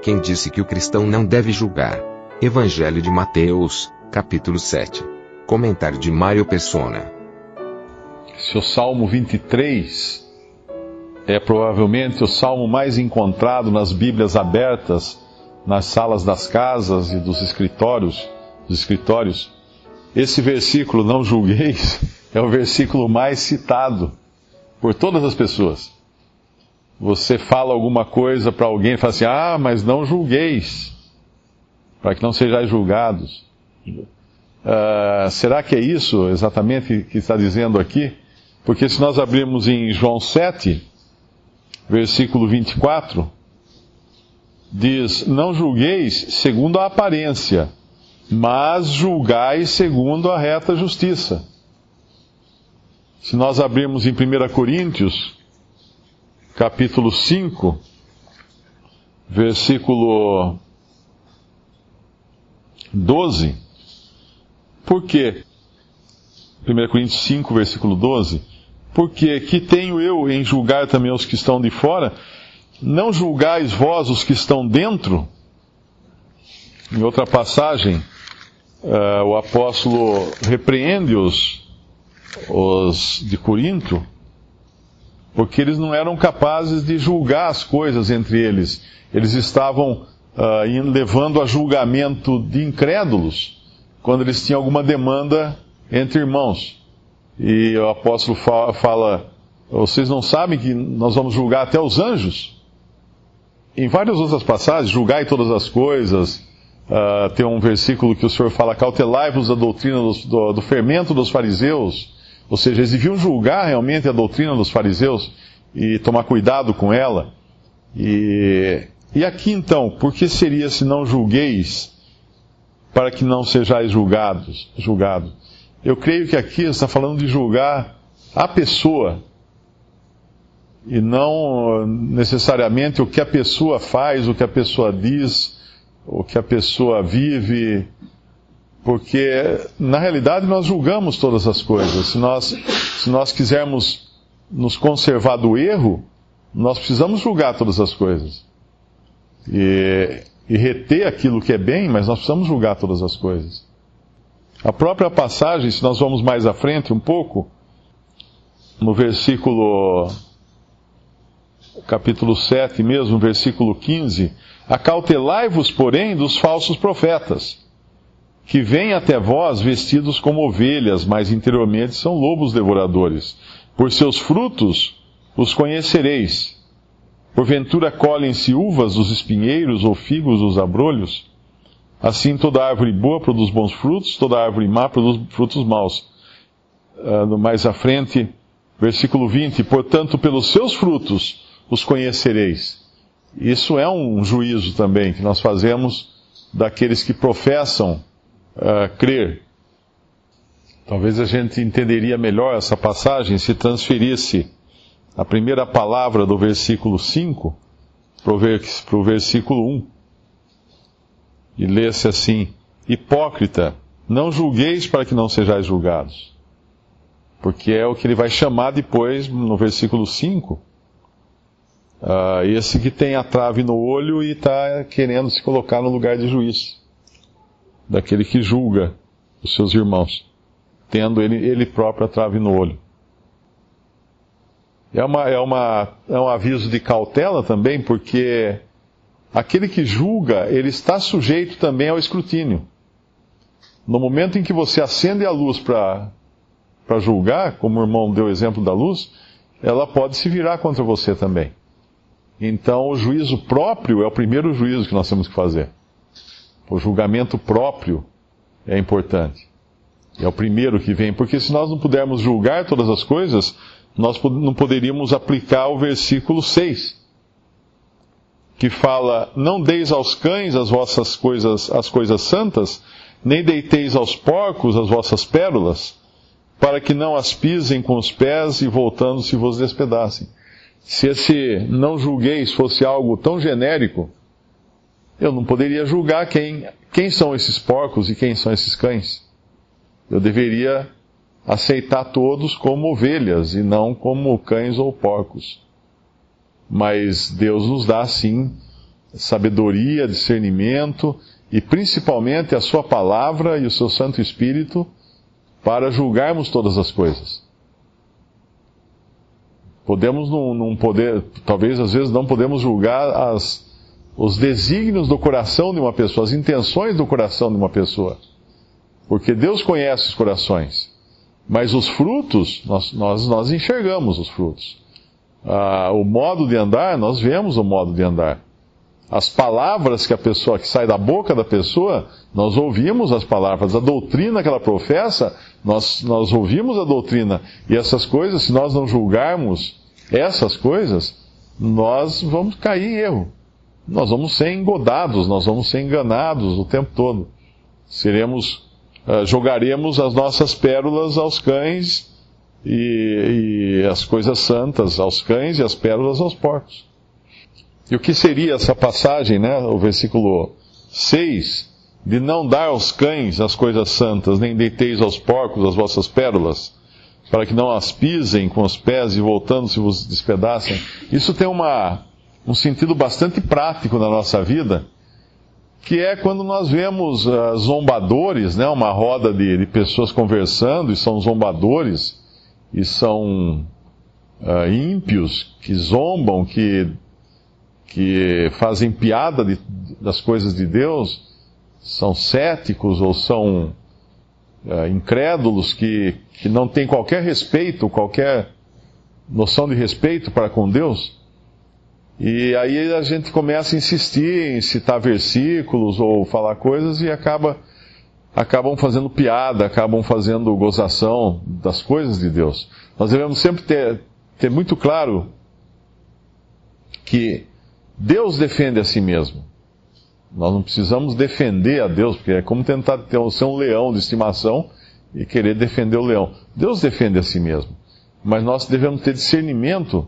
Quem disse que o cristão não deve julgar? Evangelho de Mateus, capítulo 7. Comentário de Mário Persona. Se o Salmo 23 é provavelmente o salmo mais encontrado nas Bíblias abertas, nas salas das casas e dos escritórios, dos escritórios, esse versículo, não julgueis, é o versículo mais citado por todas as pessoas. Você fala alguma coisa para alguém e fala assim: Ah, mas não julgueis, para que não sejais julgados. Uh, será que é isso exatamente que está dizendo aqui? Porque se nós abrirmos em João 7, versículo 24, diz: Não julgueis segundo a aparência, mas julgai segundo a reta justiça. Se nós abrirmos em 1 Coríntios, capítulo 5, versículo 12, por quê? 1 Coríntios 5, versículo 12, porque que tenho eu em julgar também os que estão de fora? Não julgais vós os que estão dentro? Em outra passagem, uh, o apóstolo repreende-os os de Corinto, porque eles não eram capazes de julgar as coisas entre eles. Eles estavam uh, levando a julgamento de incrédulos quando eles tinham alguma demanda entre irmãos. E o apóstolo fala, vocês não sabem que nós vamos julgar até os anjos? Em várias outras passagens, julgai todas as coisas, Uh, tem um versículo que o Senhor fala: cautelai-vos da doutrina dos, do, do, fermento dos fariseus. Ou seja, eles deviam julgar realmente a doutrina dos fariseus e tomar cuidado com ela. E, e aqui então, por que seria se não julgueis para que não sejais julgados? Julgado. Eu creio que aqui está falando de julgar a pessoa e não necessariamente o que a pessoa faz, o que a pessoa diz o que a pessoa vive, porque na realidade nós julgamos todas as coisas. Se nós, se nós quisermos nos conservar do erro, nós precisamos julgar todas as coisas. E, e reter aquilo que é bem, mas nós precisamos julgar todas as coisas. A própria passagem, se nós vamos mais à frente um pouco, no versículo, capítulo 7 mesmo, versículo 15, Acautelai-vos, porém, dos falsos profetas, que vêm até vós vestidos como ovelhas, mas interiormente são lobos devoradores. Por seus frutos os conhecereis. Porventura colhem-se uvas dos espinheiros ou figos dos abrolhos? Assim toda árvore boa produz bons frutos, toda árvore má produz frutos maus. Uh, mais à frente, versículo 20: Portanto, pelos seus frutos os conhecereis. Isso é um juízo também que nós fazemos daqueles que professam uh, crer. Talvez a gente entenderia melhor essa passagem se transferisse a primeira palavra do versículo 5 para o versículo 1 e lesse assim: Hipócrita, não julgueis para que não sejais julgados. Porque é o que ele vai chamar depois no versículo 5 Uh, esse que tem a trave no olho e está querendo se colocar no lugar de juiz, daquele que julga os seus irmãos, tendo ele, ele próprio a trave no olho. É, uma, é, uma, é um aviso de cautela também, porque aquele que julga, ele está sujeito também ao escrutínio. No momento em que você acende a luz para julgar, como o irmão deu o exemplo da luz, ela pode se virar contra você também. Então, o juízo próprio é o primeiro juízo que nós temos que fazer. O julgamento próprio é importante. É o primeiro que vem, porque se nós não pudermos julgar todas as coisas, nós não poderíamos aplicar o versículo 6, que fala: Não deis aos cães as vossas coisas, as coisas santas, nem deiteis aos porcos as vossas pérolas, para que não as pisem com os pés e voltando-se vos despedacem. Se esse não julgueis fosse algo tão genérico, eu não poderia julgar quem, quem são esses porcos e quem são esses cães. Eu deveria aceitar todos como ovelhas e não como cães ou porcos. Mas Deus nos dá, sim, sabedoria, discernimento e principalmente a Sua palavra e o seu Santo Espírito para julgarmos todas as coisas. Podemos não, não poder, talvez às vezes não podemos julgar as, os desígnios do coração de uma pessoa, as intenções do coração de uma pessoa. Porque Deus conhece os corações. Mas os frutos, nós, nós, nós enxergamos os frutos. Ah, o modo de andar, nós vemos o modo de andar. As palavras que a pessoa, que sai da boca da pessoa, nós ouvimos as palavras. A doutrina que ela professa, nós, nós ouvimos a doutrina. E essas coisas, se nós não julgarmos essas coisas, nós vamos cair em erro. Nós vamos ser engodados, nós vamos ser enganados o tempo todo. Seremos ah, jogaremos as nossas pérolas aos cães e, e as coisas santas aos cães e as pérolas aos porcos. E o que seria essa passagem, né, o versículo 6, de não dar aos cães as coisas santas, nem deiteis aos porcos as vossas pérolas, para que não as pisem com os pés e voltando-se vos despedacem. Isso tem uma, um sentido bastante prático na nossa vida, que é quando nós vemos uh, zombadores, né, uma roda de, de, pessoas conversando, e são zombadores, e são uh, ímpios, que zombam, que, que fazem piada de, das coisas de Deus, são céticos ou são uh, incrédulos, que, que não têm qualquer respeito, qualquer noção de respeito para com Deus. E aí a gente começa a insistir em citar versículos ou falar coisas e acaba acabam fazendo piada, acabam fazendo gozação das coisas de Deus. Nós devemos sempre ter, ter muito claro que Deus defende a si mesmo. Nós não precisamos defender a Deus, porque é como tentar ter, ser um leão de estimação e querer defender o leão. Deus defende a si mesmo. Mas nós devemos ter discernimento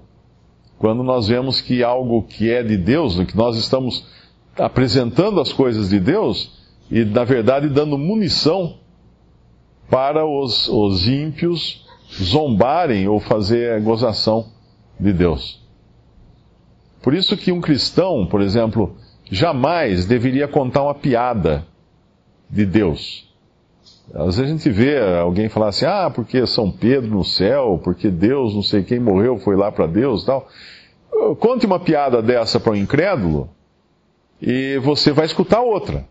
quando nós vemos que algo que é de Deus, que nós estamos apresentando as coisas de Deus e, na verdade, dando munição para os, os ímpios zombarem ou fazer gozação de Deus. Por isso que um cristão, por exemplo, jamais deveria contar uma piada de Deus. Às vezes a gente vê alguém falar assim, ah, porque São Pedro no céu, porque Deus, não sei quem morreu, foi lá para Deus tal. Conte uma piada dessa para um incrédulo e você vai escutar outra.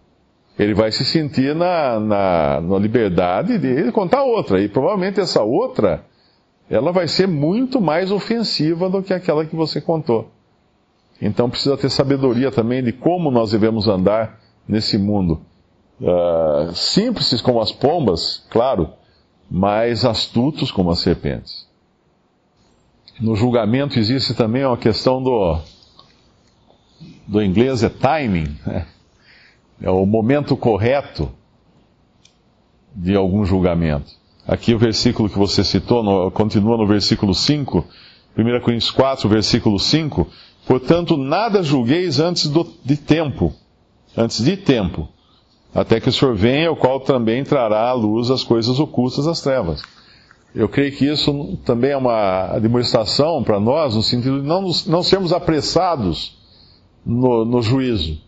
Ele vai se sentir na, na, na liberdade de contar outra. E provavelmente essa outra, ela vai ser muito mais ofensiva do que aquela que você contou. Então precisa ter sabedoria também de como nós devemos andar nesse mundo uh, simples como as pombas, claro, mas astutos como as serpentes. No julgamento existe também uma questão do, do inglês é timing, né? é o momento correto de algum julgamento. Aqui o versículo que você citou, no, continua no versículo 5, 1 Coríntios 4, versículo 5, portanto nada julgueis antes do, de tempo, antes de tempo, até que o Senhor venha, o qual também trará à luz as coisas ocultas das trevas. Eu creio que isso também é uma demonstração para nós, no sentido de não, não sermos apressados no, no juízo.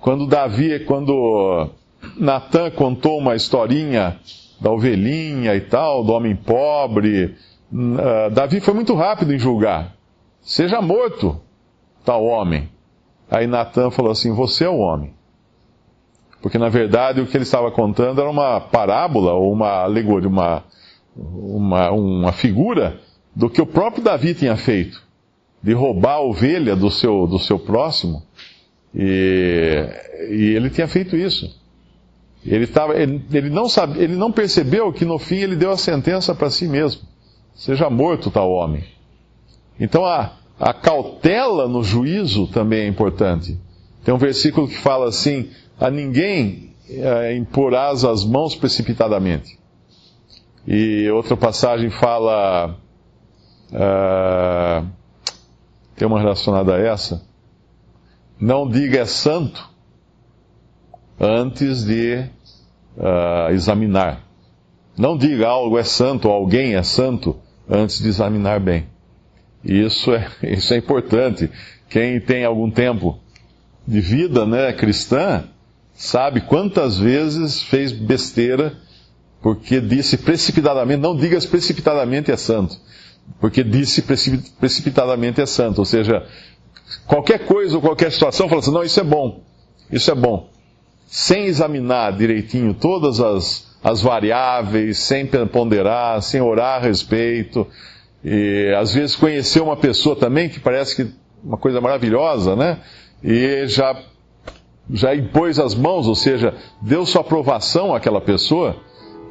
Quando Davi, quando Natan contou uma historinha da ovelhinha e tal, do homem pobre, uh, Davi foi muito rápido em julgar. Seja morto, tal homem. Aí Natan falou assim: Você é o homem. Porque na verdade o que ele estava contando era uma parábola ou uma alegoria, uma, uma, uma figura do que o próprio Davi tinha feito, de roubar a ovelha do seu, do seu próximo. E, e ele tinha feito isso. Ele, tava, ele, ele, não sabe, ele não percebeu que no fim ele deu a sentença para si mesmo. seja morto tal homem. Então a, a cautela no juízo também é importante. Tem um versículo que fala assim: a ninguém é, imporás as mãos precipitadamente. E outra passagem fala. Uh, tem uma relacionada a essa. Não diga é santo antes de uh, examinar. Não diga algo é santo, alguém é santo, antes de examinar bem. Isso é, isso é importante. Quem tem algum tempo de vida né, cristã, sabe quantas vezes fez besteira porque disse precipitadamente, não digas precipitadamente é santo, porque disse precipitadamente é santo, ou seja, qualquer coisa ou qualquer situação, fala assim, não, isso é bom, isso é bom, sem examinar direitinho todas as, as variáveis, sem ponderar, sem orar a respeito, e às vezes conhecer uma pessoa também que parece que uma coisa maravilhosa, né? E já já impôs as mãos, ou seja, deu sua aprovação àquela pessoa,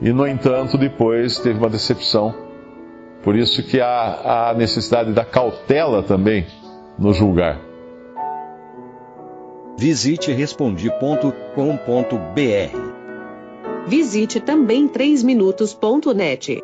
e no entanto depois teve uma decepção. Por isso que há a necessidade da cautela também no julgar. Visite respondi.com.br. Visite também 3minutos.net.